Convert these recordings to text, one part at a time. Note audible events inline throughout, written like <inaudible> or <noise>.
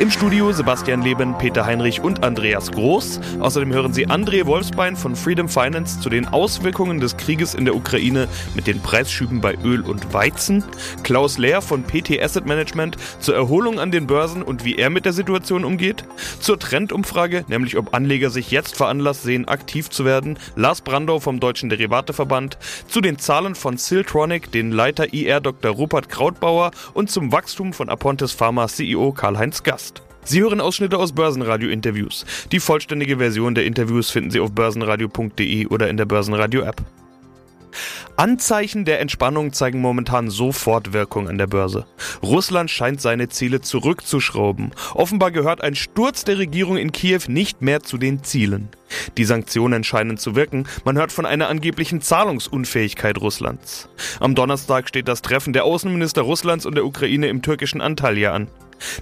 Im Studio Sebastian Leben, Peter Heinrich und Andreas Groß. Außerdem hören Sie André Wolfsbein von Freedom Finance zu den Auswirkungen des Krieges in der Ukraine mit den Preisschüben bei Öl und Weizen. Klaus Lehr von PT Asset Management zur Erholung an den Börsen und wie er mit der Situation umgeht. Zur Trendumfrage, nämlich ob Anleger sich jetzt veranlasst sehen, aktiv zu werden. Lars Brandau vom Deutschen Derivateverband. Zu den Zahlen von Siltronic, den Leiter IR Dr. Rupert Krautbauer und zum Wachstum von Apontes Pharma CEO Karl-Heinz Gast. Sie hören Ausschnitte aus Börsenradio-Interviews. Die vollständige Version der Interviews finden Sie auf börsenradio.de oder in der Börsenradio-App. Anzeichen der Entspannung zeigen momentan sofort Wirkung an der Börse. Russland scheint seine Ziele zurückzuschrauben. Offenbar gehört ein Sturz der Regierung in Kiew nicht mehr zu den Zielen. Die Sanktionen scheinen zu wirken. Man hört von einer angeblichen Zahlungsunfähigkeit Russlands. Am Donnerstag steht das Treffen der Außenminister Russlands und der Ukraine im türkischen Antalya an.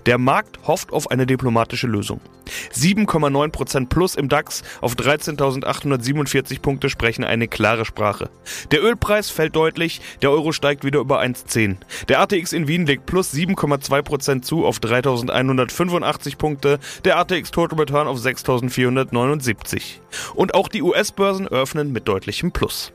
Der Markt hofft auf eine diplomatische Lösung. 7,9% plus im DAX auf 13.847 Punkte sprechen eine klare Sprache. Der Ölpreis fällt deutlich, der Euro steigt wieder über 1,10. Der ATX in Wien legt plus 7,2% zu auf 3.185 Punkte, der ATX Total Return auf 6.479. Und auch die US-Börsen öffnen mit deutlichem Plus.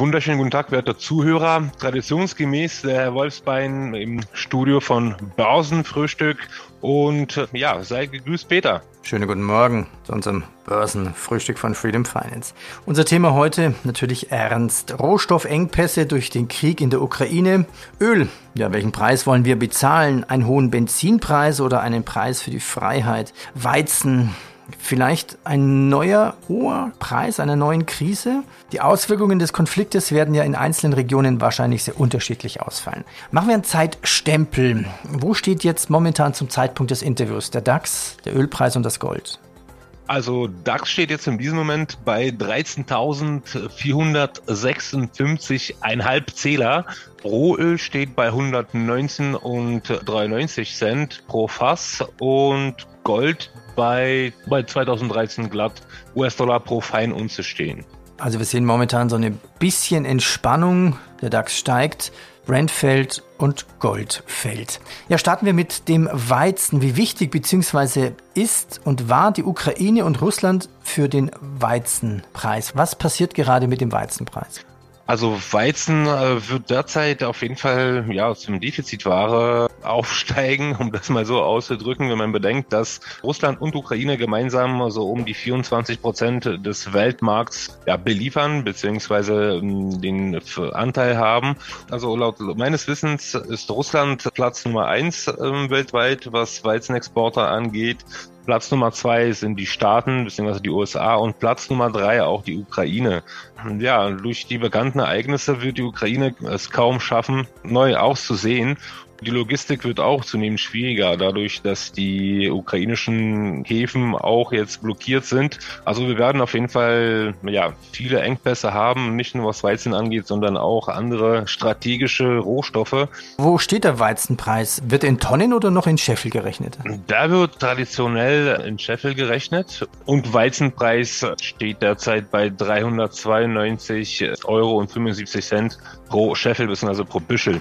Wunderschönen guten Tag, werte Zuhörer. Traditionsgemäß der Herr Wolfsbein im Studio von Börsenfrühstück. Und ja, sei gegrüßt, Peter. Schönen guten Morgen zu unserem Börsenfrühstück von Freedom Finance. Unser Thema heute natürlich ernst. Rohstoffengpässe durch den Krieg in der Ukraine. Öl. Ja, welchen Preis wollen wir bezahlen? Einen hohen Benzinpreis oder einen Preis für die Freiheit? Weizen. Vielleicht ein neuer hoher Preis einer neuen Krise? Die Auswirkungen des Konfliktes werden ja in einzelnen Regionen wahrscheinlich sehr unterschiedlich ausfallen. Machen wir einen Zeitstempel. Wo steht jetzt momentan zum Zeitpunkt des Interviews der DAX, der Ölpreis und das Gold? Also DAX steht jetzt in diesem Moment bei 13.456,5 Zähler. Rohöl steht bei 119,93 Cent pro Fass und Gold bei, bei 2013 glatt US-Dollar pro Feinunze stehen. Also wir sehen momentan so eine bisschen Entspannung. Der DAX steigt, Brent fällt und Gold fällt. Ja, starten wir mit dem Weizen. Wie wichtig bzw. ist und war die Ukraine und Russland für den Weizenpreis? Was passiert gerade mit dem Weizenpreis? Also Weizen äh, wird derzeit auf jeden Fall ja zum Defizitware <laughs> aufsteigen, um das mal so auszudrücken, wenn man bedenkt, dass Russland und Ukraine gemeinsam so um die 24 Prozent des Weltmarkts ja, beliefern beziehungsweise ähm, den Anteil haben. Also laut meines Wissens ist Russland Platz Nummer eins äh, weltweit, was Weizenexporter angeht. Platz Nummer zwei sind die Staaten bzw. die USA und Platz Nummer drei auch die Ukraine. Ja, durch die bekannten Ereignisse wird die Ukraine es kaum schaffen, neu auszusehen. Die Logistik wird auch zunehmend schwieriger, dadurch, dass die ukrainischen Häfen auch jetzt blockiert sind. Also wir werden auf jeden Fall ja, viele Engpässe haben, nicht nur was Weizen angeht, sondern auch andere strategische Rohstoffe. Wo steht der Weizenpreis? Wird in Tonnen oder noch in Scheffel gerechnet? Da wird traditionell in Scheffel gerechnet und Weizenpreis steht derzeit bei 392 Euro und 75 Cent pro Scheffel bzw. pro Büschel.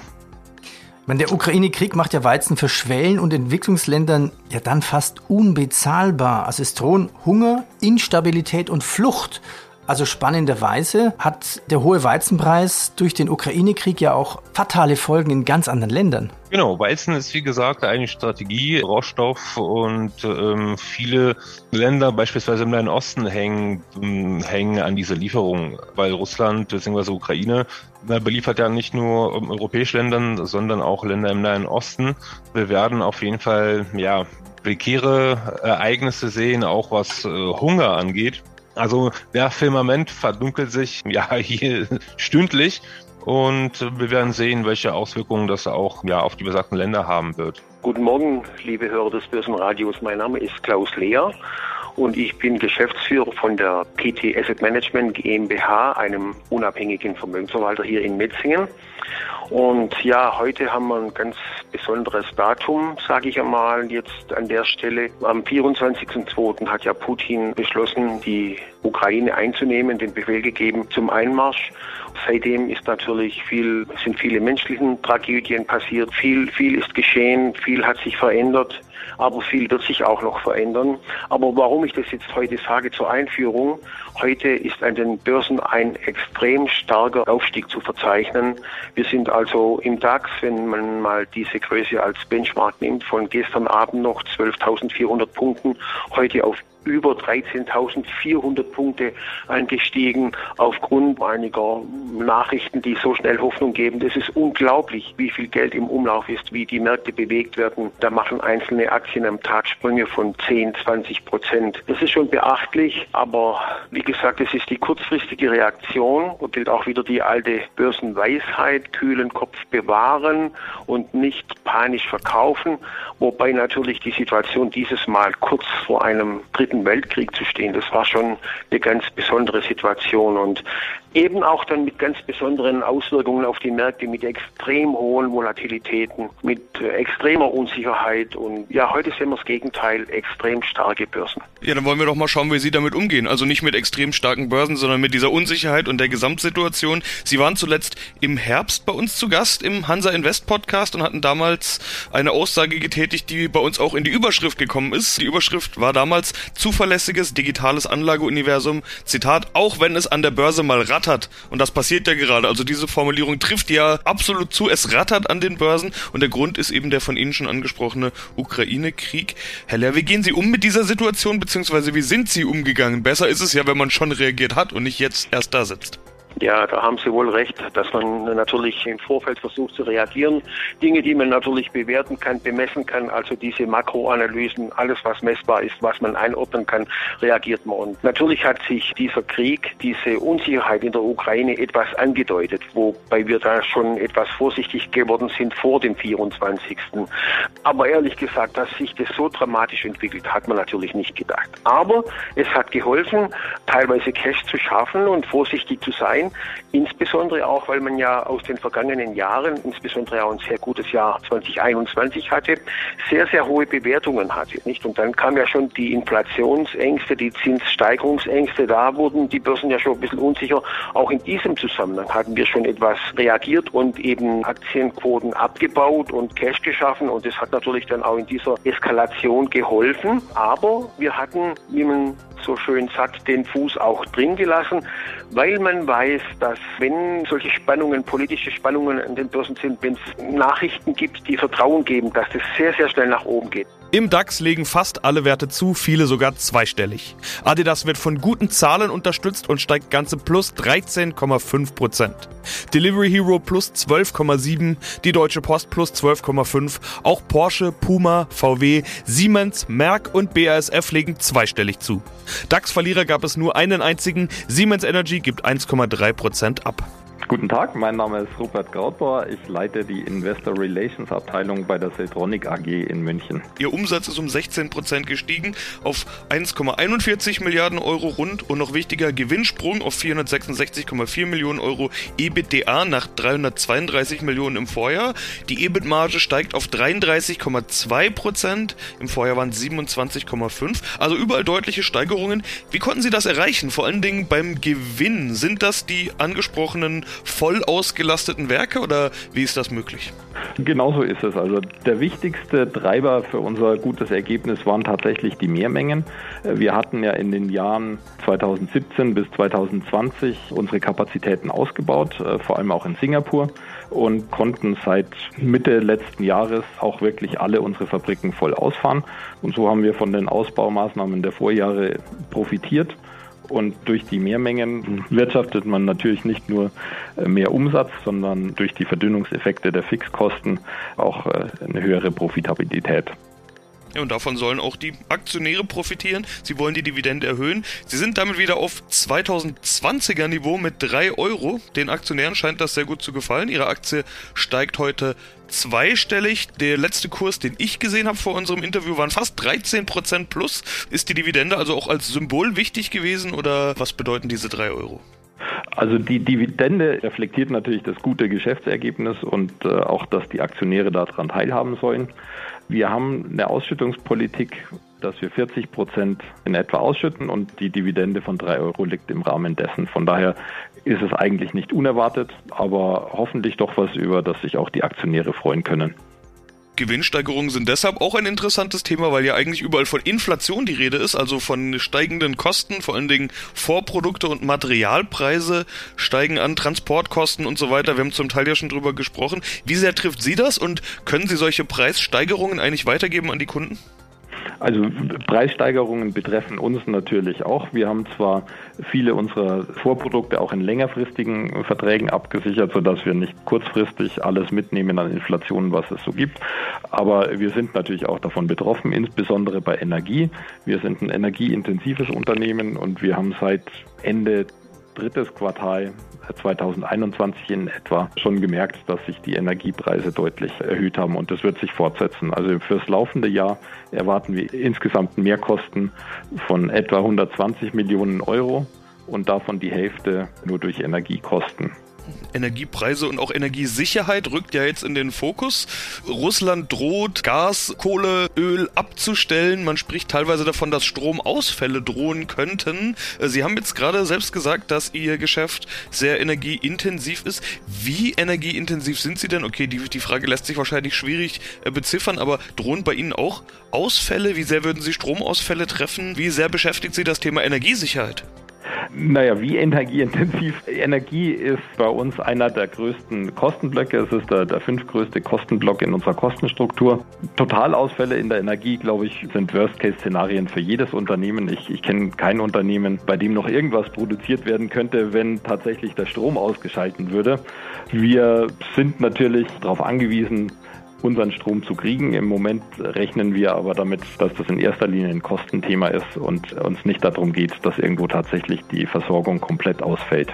Meine, der Ukraine-Krieg macht ja Weizen für Schwellen- und Entwicklungsländern ja dann fast unbezahlbar. Also es drohen Hunger, Instabilität und Flucht. Also spannenderweise hat der hohe Weizenpreis durch den Ukraine-Krieg ja auch fatale Folgen in ganz anderen Ländern. Genau, Weizen ist wie gesagt eine Strategie, Rohstoff und ähm, viele Länder, beispielsweise im Nahen Osten, hängen, ähm, hängen an dieser Lieferung, weil Russland bzw. Ukraine beliefert ja nicht nur ähm, europäische Länder, sondern auch Länder im Nahen Osten. Wir werden auf jeden Fall ja prekäre Ereignisse sehen, auch was äh, Hunger angeht. Also der Firmament verdunkelt sich <laughs> ja hier stündlich und wir werden sehen, welche Auswirkungen das auch ja, auf die besagten Länder haben wird. Guten Morgen, liebe Hörer des Börsenradios. Mein Name ist Klaus Lehr und ich bin Geschäftsführer von der PT Asset Management GmbH, einem unabhängigen Vermögensverwalter hier in Metzingen. Und ja, heute haben wir ein ganz besonderes Datum, sage ich einmal, jetzt an der Stelle. Am 24.02. hat ja Putin beschlossen, die Ukraine einzunehmen, den Befehl gegeben zum Einmarsch. Seitdem ist natürlich viel, sind viele menschliche Tragödien passiert, viel, viel ist geschehen, viel hat sich verändert aber viel wird sich auch noch verändern. Aber warum ich das jetzt heute sage zur Einführung, heute ist an den Börsen ein extrem starker Aufstieg zu verzeichnen. Wir sind also im DAX, wenn man mal diese Größe als Benchmark nimmt, von gestern Abend noch 12.400 Punkten, heute auf über 13.400 Punkte angestiegen aufgrund einiger Nachrichten, die so schnell Hoffnung geben. Das ist unglaublich, wie viel Geld im Umlauf ist, wie die Märkte bewegt werden. Da machen einzelne Aktien am Tag Sprünge von 10, 20 Prozent. Das ist schon beachtlich, aber wie gesagt, es ist die kurzfristige Reaktion und gilt auch wieder die alte Börsenweisheit, kühlen Kopf bewahren und nicht panisch verkaufen, wobei natürlich die Situation dieses Mal kurz vor einem dritten Dritten Weltkrieg zu stehen, das war schon eine ganz besondere Situation. Und eben auch dann mit ganz besonderen Auswirkungen auf die Märkte, mit extrem hohen Volatilitäten, mit äh, extremer Unsicherheit und ja, heute sehen wir das Gegenteil, extrem starke Börsen. Ja, dann wollen wir doch mal schauen, wie Sie damit umgehen. Also nicht mit extrem starken Börsen, sondern mit dieser Unsicherheit und der Gesamtsituation. Sie waren zuletzt im Herbst bei uns zu Gast im Hansa Invest Podcast und hatten damals eine Aussage getätigt, die bei uns auch in die Überschrift gekommen ist. Die Überschrift war damals zuverlässiges digitales Anlageuniversum. Zitat, auch wenn es an der Börse mal rattert. Und das passiert ja gerade. Also diese Formulierung trifft ja absolut zu. Es rattert an den Börsen. Und der Grund ist eben der von Ihnen schon angesprochene Ukraine-Krieg. Herr Lehr, wie gehen Sie um mit dieser Situation, beziehungsweise wie sind Sie umgegangen? Besser ist es ja, wenn man schon reagiert hat und nicht jetzt erst da sitzt. Ja, da haben Sie wohl recht, dass man natürlich im Vorfeld versucht zu reagieren. Dinge, die man natürlich bewerten kann, bemessen kann, also diese Makroanalysen, alles was messbar ist, was man einordnen kann, reagiert man. Und natürlich hat sich dieser Krieg, diese Unsicherheit in der Ukraine etwas angedeutet, wobei wir da schon etwas vorsichtig geworden sind vor dem 24. Aber ehrlich gesagt, dass sich das so dramatisch entwickelt, hat man natürlich nicht gedacht. Aber es hat geholfen, teilweise Cash zu schaffen und vorsichtig zu sein Insbesondere auch, weil man ja aus den vergangenen Jahren, insbesondere auch ein sehr gutes Jahr 2021 hatte, sehr, sehr hohe Bewertungen hatte. Nicht? Und dann kam ja schon die Inflationsängste, die Zinssteigerungsängste, da wurden die Börsen ja schon ein bisschen unsicher. Auch in diesem Zusammenhang hatten wir schon etwas reagiert und eben Aktienquoten abgebaut und Cash geschaffen. Und das hat natürlich dann auch in dieser Eskalation geholfen. Aber wir hatten, wie man so schön sagt, den Fuß auch drin gelassen, weil man weiß, dass wenn solche Spannungen, politische Spannungen an den Börsen sind, wenn es Nachrichten gibt, die Vertrauen geben, dass das sehr, sehr schnell nach oben geht. Im DAX legen fast alle Werte zu, viele sogar zweistellig. Adidas wird von guten Zahlen unterstützt und steigt ganze plus 13,5 Prozent. Delivery Hero plus 12,7, die Deutsche Post plus 12,5, auch Porsche, Puma, VW, Siemens, Merck und BASF legen zweistellig zu. DAX-Verlierer gab es nur einen einzigen, Siemens Energy gibt 1,3 Prozent ab. Guten Tag, mein Name ist Rupert Grautbauer. Ich leite die Investor Relations Abteilung bei der Siltronic AG in München. Ihr Umsatz ist um 16 Prozent gestiegen auf 1,41 Milliarden Euro rund und noch wichtiger Gewinnsprung auf 466,4 Millionen Euro EBITDA nach 332 Millionen im Vorjahr. Die EBIT-Marge steigt auf 33,2 Prozent. Im Vorjahr waren es 27,5. Also überall deutliche Steigerungen. Wie konnten Sie das erreichen? Vor allen Dingen beim Gewinn. Sind das die angesprochenen voll ausgelasteten Werke oder wie ist das möglich? Genauso ist es. Also der wichtigste Treiber für unser gutes Ergebnis waren tatsächlich die Mehrmengen. Wir hatten ja in den Jahren 2017 bis 2020 unsere Kapazitäten ausgebaut, äh, vor allem auch in Singapur und konnten seit Mitte letzten Jahres auch wirklich alle unsere Fabriken voll ausfahren. Und so haben wir von den Ausbaumaßnahmen der Vorjahre profitiert. Und durch die Mehrmengen wirtschaftet man natürlich nicht nur äh, mehr Umsatz, sondern durch die Verdünnungseffekte der Fixkosten auch äh, eine höhere Profitabilität. Ja, und davon sollen auch die Aktionäre profitieren. Sie wollen die Dividende erhöhen. Sie sind damit wieder auf 2020er Niveau mit 3 Euro. Den Aktionären scheint das sehr gut zu gefallen. Ihre Aktie steigt heute zweistellig. Der letzte Kurs, den ich gesehen habe vor unserem Interview, waren fast 13% plus. Ist die Dividende also auch als Symbol wichtig gewesen oder was bedeuten diese 3 Euro? Also die Dividende reflektiert natürlich das gute Geschäftsergebnis und äh, auch, dass die Aktionäre daran teilhaben sollen. Wir haben eine Ausschüttungspolitik, dass wir 40 Prozent in etwa ausschütten und die Dividende von drei Euro liegt im Rahmen dessen. Von daher ist es eigentlich nicht unerwartet, aber hoffentlich doch was, über das sich auch die Aktionäre freuen können. Gewinnsteigerungen sind deshalb auch ein interessantes Thema, weil ja eigentlich überall von Inflation die Rede ist, also von steigenden Kosten, vor allen Dingen Vorprodukte und Materialpreise steigen an, Transportkosten und so weiter. Wir haben zum Teil ja schon drüber gesprochen. Wie sehr trifft Sie das und können Sie solche Preissteigerungen eigentlich weitergeben an die Kunden? Also Preissteigerungen betreffen uns natürlich auch. Wir haben zwar viele unserer Vorprodukte auch in längerfristigen Verträgen abgesichert, sodass wir nicht kurzfristig alles mitnehmen an Inflation, was es so gibt. Aber wir sind natürlich auch davon betroffen, insbesondere bei Energie. Wir sind ein energieintensives Unternehmen und wir haben seit Ende drittes Quartal 2021 in etwa schon gemerkt, dass sich die Energiepreise deutlich erhöht haben und das wird sich fortsetzen. Also fürs laufende Jahr erwarten wir insgesamt Mehrkosten von etwa 120 Millionen Euro und davon die Hälfte nur durch Energiekosten. Energiepreise und auch Energiesicherheit rückt ja jetzt in den Fokus. Russland droht, Gas, Kohle, Öl abzustellen. Man spricht teilweise davon, dass Stromausfälle drohen könnten. Äh, Sie haben jetzt gerade selbst gesagt, dass Ihr Geschäft sehr energieintensiv ist. Wie energieintensiv sind Sie denn? Okay, die, die Frage lässt sich wahrscheinlich schwierig äh, beziffern, aber drohen bei Ihnen auch Ausfälle? Wie sehr würden Sie Stromausfälle treffen? Wie sehr beschäftigt Sie das Thema Energiesicherheit? Naja, wie energieintensiv? Energie ist bei uns einer der größten Kostenblöcke. Es ist der, der fünftgrößte Kostenblock in unserer Kostenstruktur. Totalausfälle in der Energie, glaube ich, sind Worst-Case-Szenarien für jedes Unternehmen. Ich, ich kenne kein Unternehmen, bei dem noch irgendwas produziert werden könnte, wenn tatsächlich der Strom ausgeschalten würde. Wir sind natürlich darauf angewiesen, unseren Strom zu kriegen. Im Moment rechnen wir aber damit, dass das in erster Linie ein Kostenthema ist und uns nicht darum geht, dass irgendwo tatsächlich die Versorgung komplett ausfällt.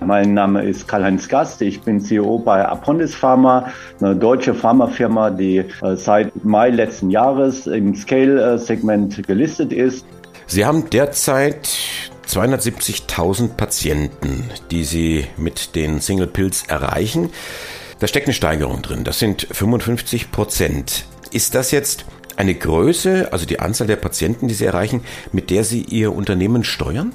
Mein Name ist Karl-Heinz Gast. Ich bin CEO bei Apondis Pharma, eine deutsche Pharmafirma, die äh, seit Mai letzten Jahres im Scale-Segment gelistet ist. Sie haben derzeit 270.000 Patienten, die Sie mit den Single Pills erreichen. Da steckt eine Steigerung drin. Das sind 55 Prozent. Ist das jetzt eine Größe, also die Anzahl der Patienten, die Sie erreichen, mit der Sie Ihr Unternehmen steuern?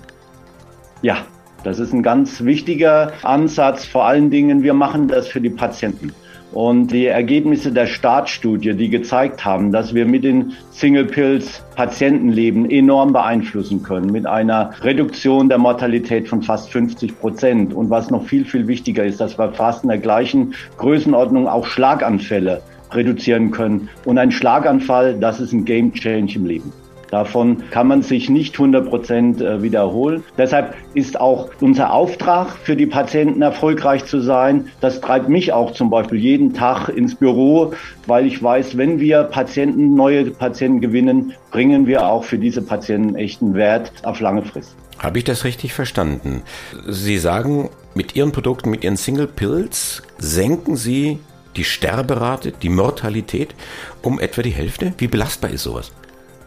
Ja, das ist ein ganz wichtiger Ansatz. Vor allen Dingen, wir machen das für die Patienten. Und die Ergebnisse der Startstudie, die gezeigt haben, dass wir mit den Single Pills Patientenleben enorm beeinflussen können, mit einer Reduktion der Mortalität von fast 50 Prozent. Und was noch viel, viel wichtiger ist, dass wir fast in der gleichen Größenordnung auch Schlaganfälle reduzieren können. Und ein Schlaganfall, das ist ein Game Change im Leben. Davon kann man sich nicht 100 Prozent äh, wiederholen. Deshalb ist auch unser Auftrag für die Patienten erfolgreich zu sein. Das treibt mich auch zum Beispiel jeden Tag ins Büro, weil ich weiß, wenn wir Patienten, neue Patienten gewinnen, bringen wir auch für diese Patienten echten Wert auf lange Frist. Habe ich das richtig verstanden? Sie sagen, mit Ihren Produkten, mit Ihren Single Pills senken Sie die Sterberate, die Mortalität um etwa die Hälfte? Wie belastbar ist sowas?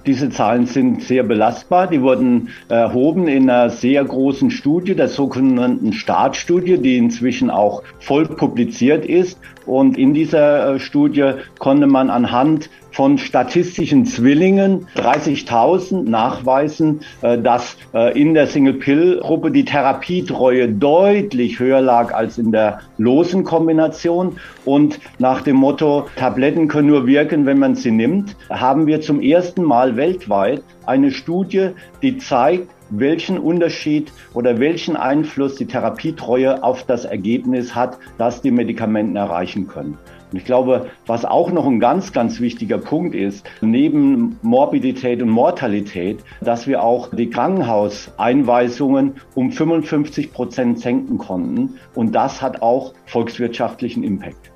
Diese Zahlen sind sehr belastbar. Die wurden erhoben in einer sehr großen Studie, der sogenannten Startstudie, die inzwischen auch voll publiziert ist. Und in dieser äh, Studie konnte man anhand von statistischen Zwillingen 30.000 nachweisen, äh, dass äh, in der Single-Pill-Gruppe die Therapietreue deutlich höher lag als in der losen Kombination. Und nach dem Motto, Tabletten können nur wirken, wenn man sie nimmt, haben wir zum ersten Mal weltweit eine Studie, die zeigt, welchen Unterschied oder welchen Einfluss die Therapietreue auf das Ergebnis hat, das die Medikamenten erreichen können. Und ich glaube, was auch noch ein ganz, ganz wichtiger Punkt ist, neben Morbidität und Mortalität, dass wir auch die Krankenhauseinweisungen um 55 Prozent senken konnten. Und das hat auch volkswirtschaftlichen Impact.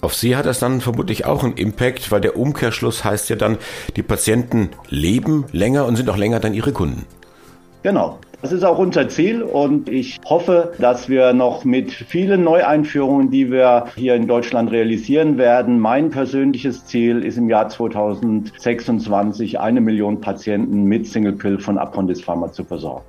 Auf Sie hat das dann vermutlich auch einen Impact, weil der Umkehrschluss heißt ja dann, die Patienten leben länger und sind auch länger dann ihre Kunden. Genau. Das ist auch unser Ziel und ich hoffe, dass wir noch mit vielen Neueinführungen, die wir hier in Deutschland realisieren werden, mein persönliches Ziel ist im Jahr 2026 eine Million Patienten mit Single Pill von Apondis Pharma zu versorgen.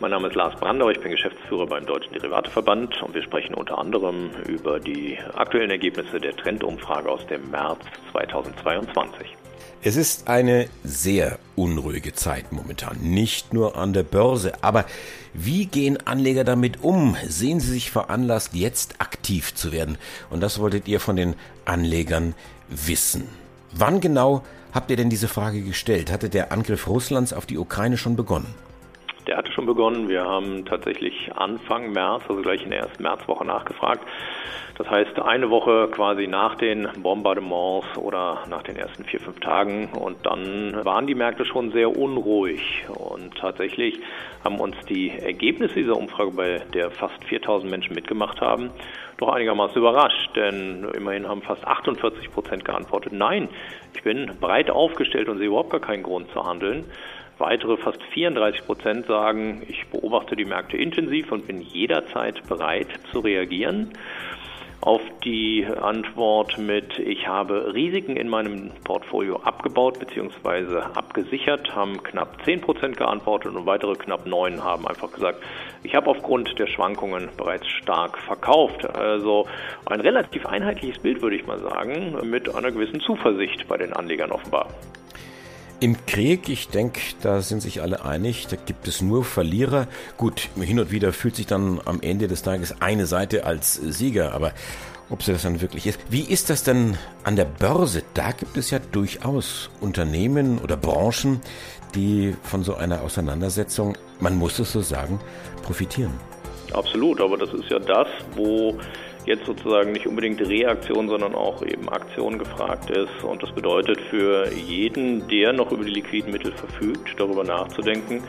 Mein Name ist Lars Brandau, ich bin Geschäftsführer beim Deutschen Derivateverband und wir sprechen unter anderem über die aktuellen Ergebnisse der Trendumfrage aus dem März 2022. Es ist eine sehr unruhige Zeit momentan, nicht nur an der Börse. Aber wie gehen Anleger damit um? Sehen sie sich veranlasst, jetzt aktiv zu werden? Und das wolltet ihr von den Anlegern wissen. Wann genau habt ihr denn diese Frage gestellt? Hatte der Angriff Russlands auf die Ukraine schon begonnen? Der hatte schon begonnen. Wir haben tatsächlich Anfang März, also gleich in der ersten Märzwoche nachgefragt. Das heißt, eine Woche quasi nach den Bombardements oder nach den ersten vier, fünf Tagen. Und dann waren die Märkte schon sehr unruhig. Und tatsächlich haben uns die Ergebnisse dieser Umfrage, bei der fast 4000 Menschen mitgemacht haben, doch einigermaßen überrascht. Denn immerhin haben fast 48 Prozent geantwortet, nein, ich bin breit aufgestellt und sehe überhaupt gar keinen Grund zu handeln. Weitere fast 34 Prozent sagen, ich beobachte die Märkte intensiv und bin jederzeit bereit zu reagieren. Auf die Antwort mit Ich habe Risiken in meinem Portfolio abgebaut bzw. abgesichert, haben knapp 10 Prozent geantwortet und weitere knapp 9 haben einfach gesagt, ich habe aufgrund der Schwankungen bereits stark verkauft. Also ein relativ einheitliches Bild, würde ich mal sagen, mit einer gewissen Zuversicht bei den Anlegern offenbar. Im Krieg, ich denke, da sind sich alle einig, da gibt es nur Verlierer. Gut, hin und wieder fühlt sich dann am Ende des Tages eine Seite als Sieger, aber ob sie das dann wirklich ist. Wie ist das denn an der Börse? Da gibt es ja durchaus Unternehmen oder Branchen, die von so einer Auseinandersetzung, man muss es so sagen, profitieren. Absolut, aber das ist ja das, wo jetzt sozusagen nicht unbedingt Reaktion, sondern auch eben Aktion gefragt ist. Und das bedeutet für jeden, der noch über die liquiden Mittel verfügt, darüber nachzudenken,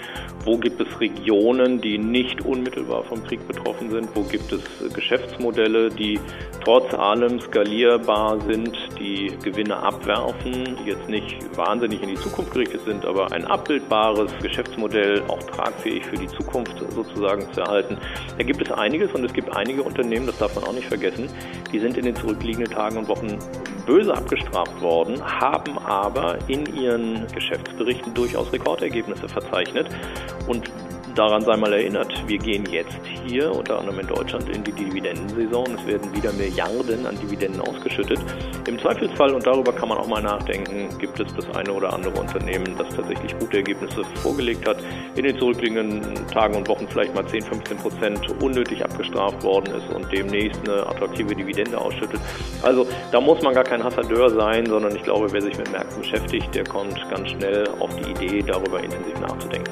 wo gibt es Regionen, die nicht unmittelbar vom Krieg betroffen sind, wo gibt es Geschäftsmodelle, die trotz allem skalierbar sind, die Gewinne abwerfen, die jetzt nicht wahnsinnig in die Zukunft gerichtet sind, aber ein abbildbares Geschäftsmodell, auch tragfähig für die Zukunft sozusagen zu erhalten. Da gibt es einiges und es gibt einige Unternehmen, das darf man auch nicht vergessen, die sind in den zurückliegenden Tagen und Wochen böse abgestraft worden, haben aber in ihren Geschäftsberichten durchaus Rekordergebnisse verzeichnet. Und Daran sei mal erinnert, wir gehen jetzt hier, unter anderem in Deutschland, in die Dividendensaison. Es werden wieder Milliarden an Dividenden ausgeschüttet. Im Zweifelsfall, und darüber kann man auch mal nachdenken, gibt es das eine oder andere Unternehmen, das tatsächlich gute Ergebnisse vorgelegt hat, in den zurückliegenden Tagen und Wochen vielleicht mal 10, 15 Prozent unnötig abgestraft worden ist und demnächst eine attraktive Dividende ausschüttet. Also da muss man gar kein Hassadeur sein, sondern ich glaube, wer sich mit Märkten beschäftigt, der kommt ganz schnell auf die Idee, darüber intensiv nachzudenken.